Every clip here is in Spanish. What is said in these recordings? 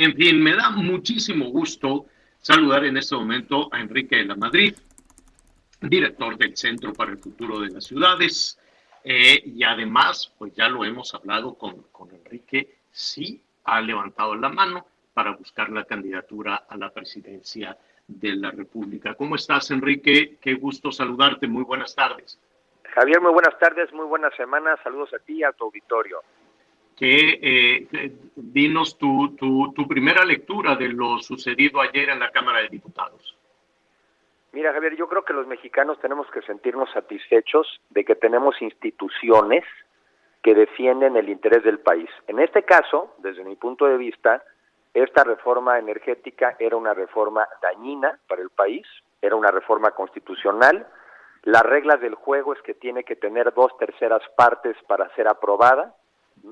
En fin, me da muchísimo gusto saludar en este momento a Enrique de la Madrid, director del Centro para el Futuro de las Ciudades. Eh, y además, pues ya lo hemos hablado con, con Enrique, sí ha levantado la mano para buscar la candidatura a la presidencia de la República. ¿Cómo estás, Enrique? Qué gusto saludarte. Muy buenas tardes. Javier, muy buenas tardes, muy buenas semanas. Saludos a ti y a tu auditorio. Que, eh, dinos tu, tu, tu primera lectura de lo sucedido ayer en la Cámara de Diputados. Mira, Javier, yo creo que los mexicanos tenemos que sentirnos satisfechos de que tenemos instituciones que defienden el interés del país. En este caso, desde mi punto de vista, esta reforma energética era una reforma dañina para el país, era una reforma constitucional. Las reglas del juego es que tiene que tener dos terceras partes para ser aprobada.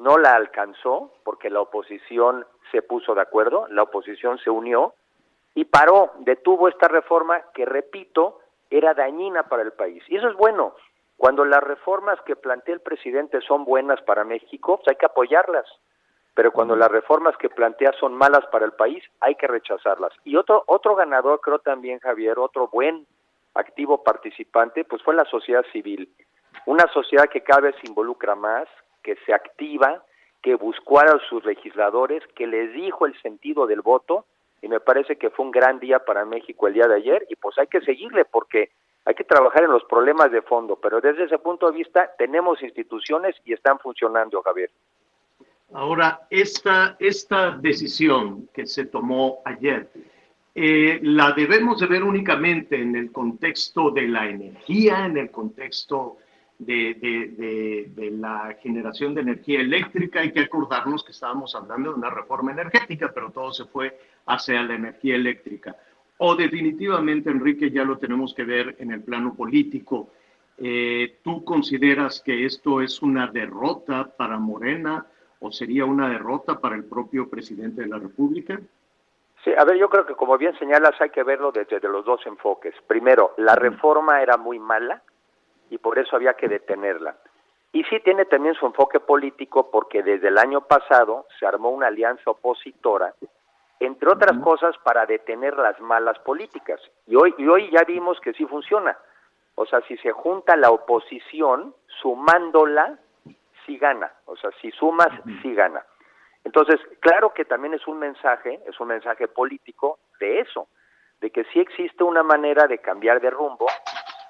No la alcanzó porque la oposición se puso de acuerdo, la oposición se unió y paró, detuvo esta reforma que, repito, era dañina para el país. Y eso es bueno. Cuando las reformas que plantea el presidente son buenas para México, pues hay que apoyarlas pero cuando las reformas que plantea son malas para el país, hay que rechazarlas. Y otro, otro ganador, creo también, Javier, otro buen activo participante, pues fue la sociedad civil. Una sociedad que cada vez se involucra más, que se activa, que buscó a sus legisladores, que les dijo el sentido del voto, y me parece que fue un gran día para México el día de ayer, y pues hay que seguirle porque hay que trabajar en los problemas de fondo, pero desde ese punto de vista tenemos instituciones y están funcionando, Javier. Ahora, esta, esta decisión que se tomó ayer, eh, la debemos de ver únicamente en el contexto de la energía, en el contexto de, de, de, la generación de energía eléctrica. Hay que acordarnos que estábamos hablando de una reforma energética, pero todo se fue hacia la energía eléctrica. O definitivamente, Enrique, ya lo tenemos que ver en el plano político. Eh, ¿Tú consideras que esto es una derrota para Morena? o sería una derrota para el propio presidente de la República? Sí, a ver, yo creo que como bien señalas hay que verlo desde los dos enfoques. Primero, la reforma era muy mala y por eso había que detenerla. Y sí tiene también su enfoque político porque desde el año pasado se armó una alianza opositora, entre otras cosas para detener las malas políticas. Y hoy, y hoy ya vimos que sí funciona. O sea, si se junta la oposición sumándola sí gana, o sea, si sumas, sí gana. Entonces, claro que también es un mensaje, es un mensaje político de eso, de que sí existe una manera de cambiar de rumbo,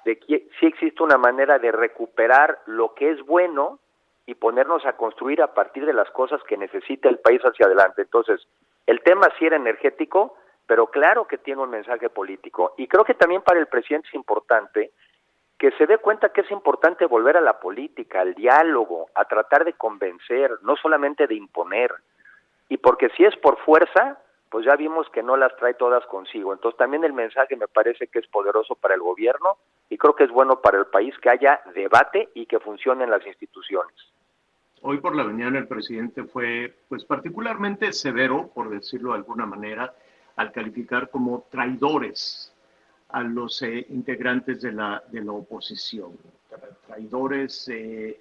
de que sí existe una manera de recuperar lo que es bueno y ponernos a construir a partir de las cosas que necesita el país hacia adelante. Entonces, el tema sí era energético, pero claro que tiene un mensaje político. Y creo que también para el presidente es importante que se dé cuenta que es importante volver a la política, al diálogo, a tratar de convencer, no solamente de imponer. Y porque si es por fuerza, pues ya vimos que no las trae todas consigo. Entonces también el mensaje me parece que es poderoso para el gobierno y creo que es bueno para el país que haya debate y que funcionen las instituciones. Hoy por la mañana el presidente fue pues particularmente severo, por decirlo de alguna manera, al calificar como traidores a los eh, integrantes de la, de la oposición. Traidores, eh,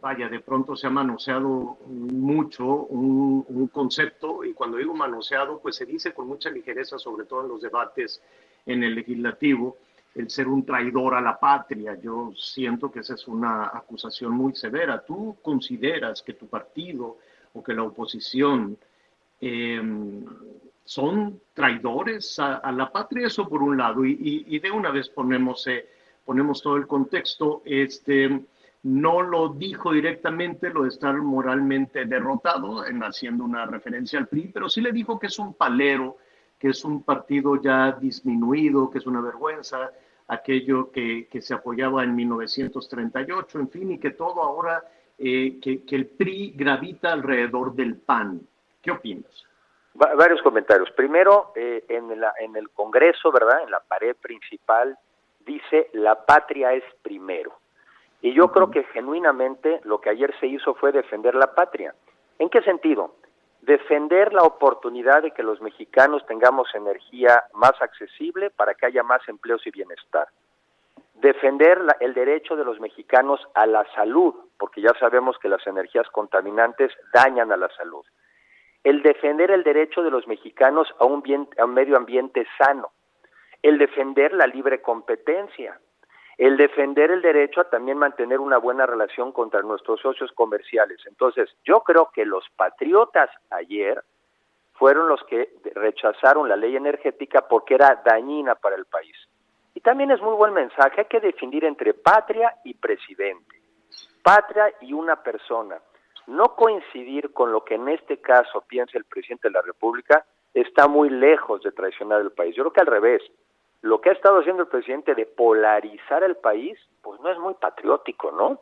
vaya, de pronto se ha manoseado mucho un, un, concepto y cuando digo manoseado, pues se dice con mucha ligereza, sobre todo en los debates en el legislativo, el ser un traidor a la patria. Yo siento que esa es una acusación muy severa. ¿Tú consideras que tu partido o que la oposición eh, son traidores a, la patria, eso por un lado, y, de una vez ponemos, eh, ponemos todo el contexto, este, no lo dijo directamente lo de estar moralmente derrotado, en haciendo una referencia al PRI, pero sí le dijo que es un palero, que es un partido ya disminuido, que es una vergüenza, aquello que, que se apoyaba en 1938, en fin, y que todo ahora eh, que, el PRI gravita alrededor del PAN. ¿Qué opinas? varios comentarios. Primero, eh, en, en el Congreso, ¿verdad? En la pared principal dice la patria es primero. Y yo creo que genuinamente lo que ayer se hizo fue defender la patria. ¿En qué sentido? Defender la oportunidad de que los mexicanos tengamos energía más accesible para que haya más empleos y bienestar. Defender el derecho de los mexicanos a la salud, porque ya sabemos que las energías contaminantes dañan a la salud. El defender el derecho de los mexicanos a un, a un medio ambiente sano. El defender la libre competencia el defender el derecho a también mantener una buena relación contra nuestros socios comerciales. Entonces, yo creo que los patriotas ayer fueron los que rechazaron la ley energética porque era dañina para el país. Y también es muy buen mensaje, hay que definir entre patria y presidente, patria y una persona. No coincidir con lo que en este caso piensa el presidente de la República está muy lejos de traicionar el país. Yo creo que al revés, lo que ha estado haciendo el presidente de polarizar el país, pues no es muy patriótico, ¿no?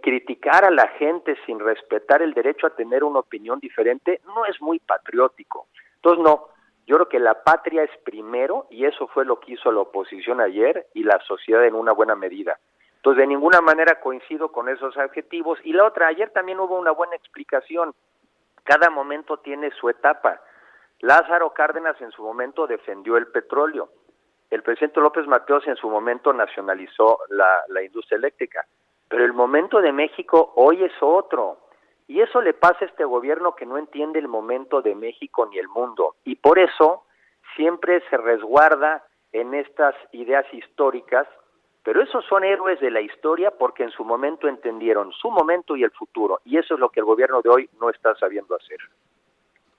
criticar a la gente sin respetar el derecho a tener una opinión diferente no es muy patriótico. Entonces, no, yo creo que la patria es primero y eso fue lo que hizo la oposición ayer y la sociedad en una buena medida. Entonces, de ninguna manera coincido con esos adjetivos. Y la otra, ayer también hubo una buena explicación. Cada momento tiene su etapa. Lázaro Cárdenas en su momento defendió el petróleo. El presidente López Mateos en su momento nacionalizó la, industria eléctrica. Pero el momento de México hoy es otro. Y eso le pasa a este gobierno que no entiende el momento de México ni el mundo. Y por eso siempre se resguarda en estas ideas históricas, pero esos son héroes de la historia porque en su momento entendieron su momento y el futuro. Y eso es lo que el gobierno de hoy no está sabiendo hacer.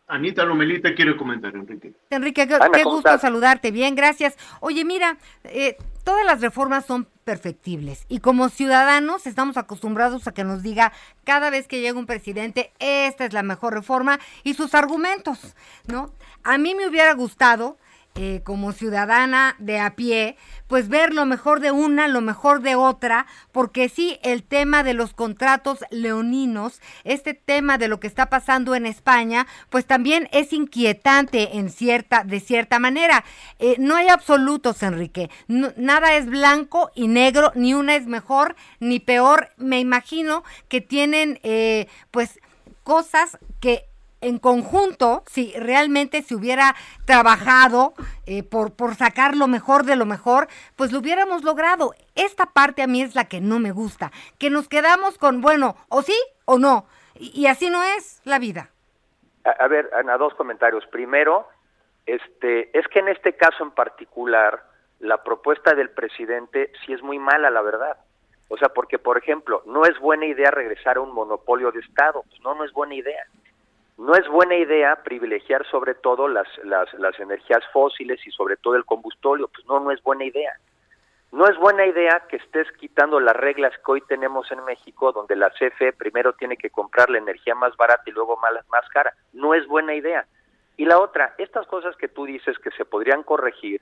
Anita Lomelita quiere comentar, Enrique. Enrique, qué, gusto saludarte. Bien, gracias. Oye, mira, eh, todas las reformas son perfectibles y como ciudadanos estamos acostumbrados a que nos diga cada vez que llega un presidente, esta es la mejor reforma y sus argumentos, ¿no? A mí me hubiera gustado eh, como ciudadana de a pie, pues ver lo mejor de una, lo mejor de otra, porque sí, el tema de los contratos leoninos, este tema de lo que está pasando en España, pues también es inquietante en cierta, de cierta manera. Eh, no hay absolutos, Enrique. nada es blanco y negro, ni una es mejor ni peor. Me imagino que tienen, eh, pues, cosas que en conjunto, si realmente se hubiera trabajado eh, por, por sacar lo mejor de lo mejor, pues lo hubiéramos logrado. Esta parte a mí es la que no me gusta, que nos quedamos con, bueno, o sí o no, y, así no es la vida. A, ver, Ana, dos comentarios. Primero, este, es que en este caso en particular, la propuesta del presidente sí es muy mala, la verdad. O sea, porque, por ejemplo, no es buena idea regresar a un monopolio de Estado. Pues no, no es buena idea no es buena idea privilegiar sobre todo las, las, las, energías fósiles y sobre todo el combustorio, pues no, no es buena idea. No es buena idea que estés quitando las reglas que hoy tenemos en México, donde la CFE primero tiene que comprar la energía más barata y luego más, más cara. No es buena idea. Y la otra, estas cosas que tú dices que se podrían corregir,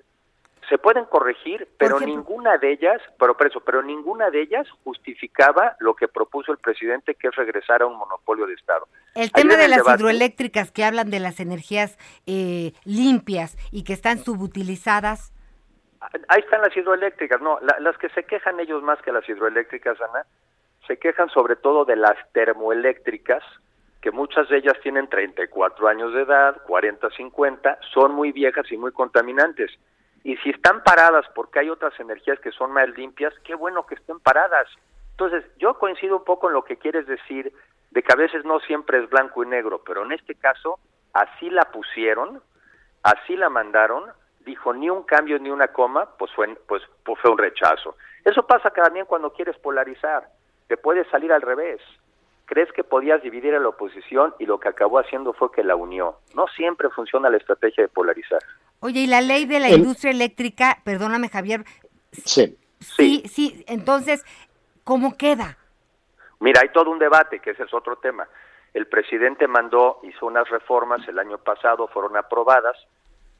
se pueden corregir, pero ninguna de ellas, pero preso, pero ninguna de ellas justificaba lo que propuso el presidente, que es regresar a un monopolio de Estado. El tema de las hidroeléctricas que hablan de las energías eh, limpias y que están subutilizadas. Ahí están las hidroeléctricas, no, las que se quejan ellos más que las hidroeléctricas, Ana, se quejan sobre todo de las termoeléctricas, que muchas de ellas tienen 34 años de edad, 40, 50, son muy viejas y muy contaminantes. Y si están paradas porque hay otras energías que son más limpias, qué bueno que estén paradas. Entonces, yo coincido un poco en lo que quieres decir, de que a veces no siempre es blanco y negro, pero en este caso, así la pusieron, así la mandaron, dijo ni un cambio ni una coma, pues fue, pues, pues fue un rechazo. Eso pasa también cuando quieres polarizar, te puede salir al revés. Crees que podías dividir a la oposición y lo que acabó haciendo fue que la unió. No siempre funciona la estrategia de polarizar. Oye, y la ley de la industria eléctrica, perdóname Javier. Sí. Sí, sí, entonces, ¿cómo queda? Mira, hay todo un debate, que ese es otro tema. El presidente mandó, hizo unas reformas el año pasado, fueron aprobadas,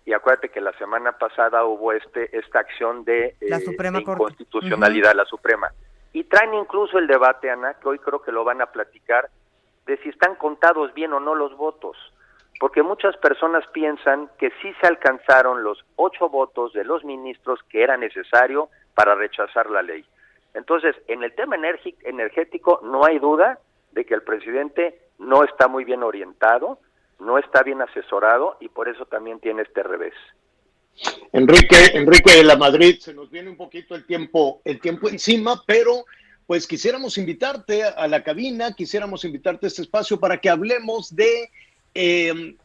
y acuérdate que la semana pasada hubo este esta acción de, la eh, Suprema inconstitucionalidad, la Suprema. Y traen incluso el debate, Ana, que hoy creo que lo van a platicar, de si están contados bien o no los votos. Porque muchas personas piensan que sí se alcanzaron los ocho votos de los ministros que era necesario para rechazar la ley. Entonces, en el tema energético no hay duda de que el presidente no está muy bien orientado, no está bien asesorado y por eso también tiene este revés. Enrique, Enrique de la Madrid, se nos viene un poquito el tiempo, el tiempo encima, pero pues quisiéramos invitarte a la cabina, quisiéramos invitarte a este espacio para que hablemos de, em,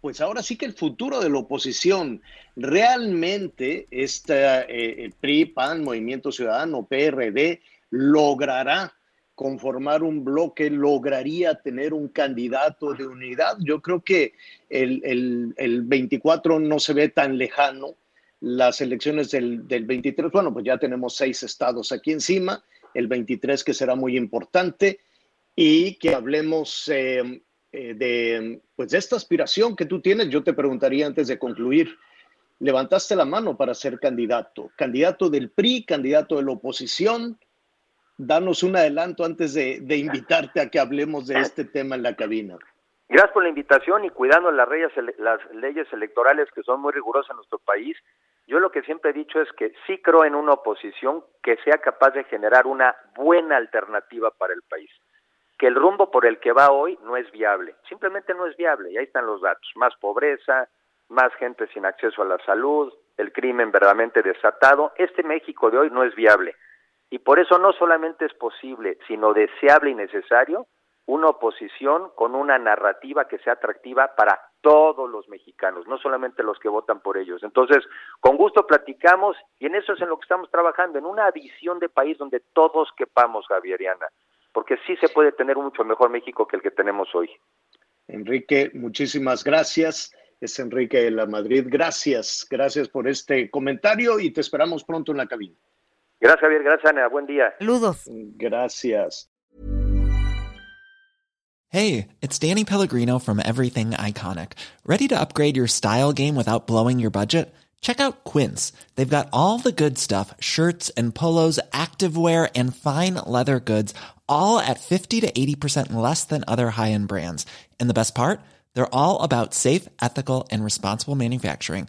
pues ahora sí que el futuro de la oposición. Realmente esta, eh, PRI, PAN, Movimiento Ciudadano, PRD, logrará conformar un bloque, lograría tener un candidato de unidad. Yo creo que el, el, 24 no se ve tan lejano. Las elecciones del, del, 23, bueno, pues ya tenemos seis estados aquí encima, el 23 que será muy importante y que hablemos eh, eh, de, pues de esta aspiración que tú tienes. Yo te preguntaría antes de concluir, levantaste la mano para ser candidato, candidato del PRI, candidato de la oposición, danos un adelanto antes de, invitarte a que hablemos de este tema en la cabina. Gracias por la invitación y cuidando las leyes, las leyes electorales que son muy rigurosas en nuestro país. Yo lo que siempre he dicho es que sí creo en una oposición que sea capaz de generar una buena alternativa para el país. Que el rumbo por el que va hoy no es viable, simplemente no es viable, y ahí están los datos. Más pobreza, más gente sin acceso a la salud, el crimen verdaderamente desatado. Este México de hoy no es viable. Y por eso no solamente es posible, sino deseable y necesario una oposición con una narrativa que sea atractiva para todos los mexicanos, no solamente los que votan por ellos. Entonces, con gusto platicamos y en eso es en lo que estamos trabajando, en una visión de país donde todos quepamos, Javieriana, porque sí se puede tener mucho mejor México que el que tenemos hoy. Enrique, muchísimas gracias. Es Enrique de la Madrid. Gracias, gracias por este comentario y te esperamos pronto en la cabina. Gracias, Javier. Gracias, Ana. Buen día. Saludos. Gracias. Hey, it's Danny Pellegrino from Everything Iconic. Ready to upgrade your style game without blowing your budget? Check out Quince. They've got all the good stuff shirts and polos, activewear, and fine leather goods, all at 50 to 80% less than other high end brands. And the best part? They're all about safe, ethical, and responsible manufacturing.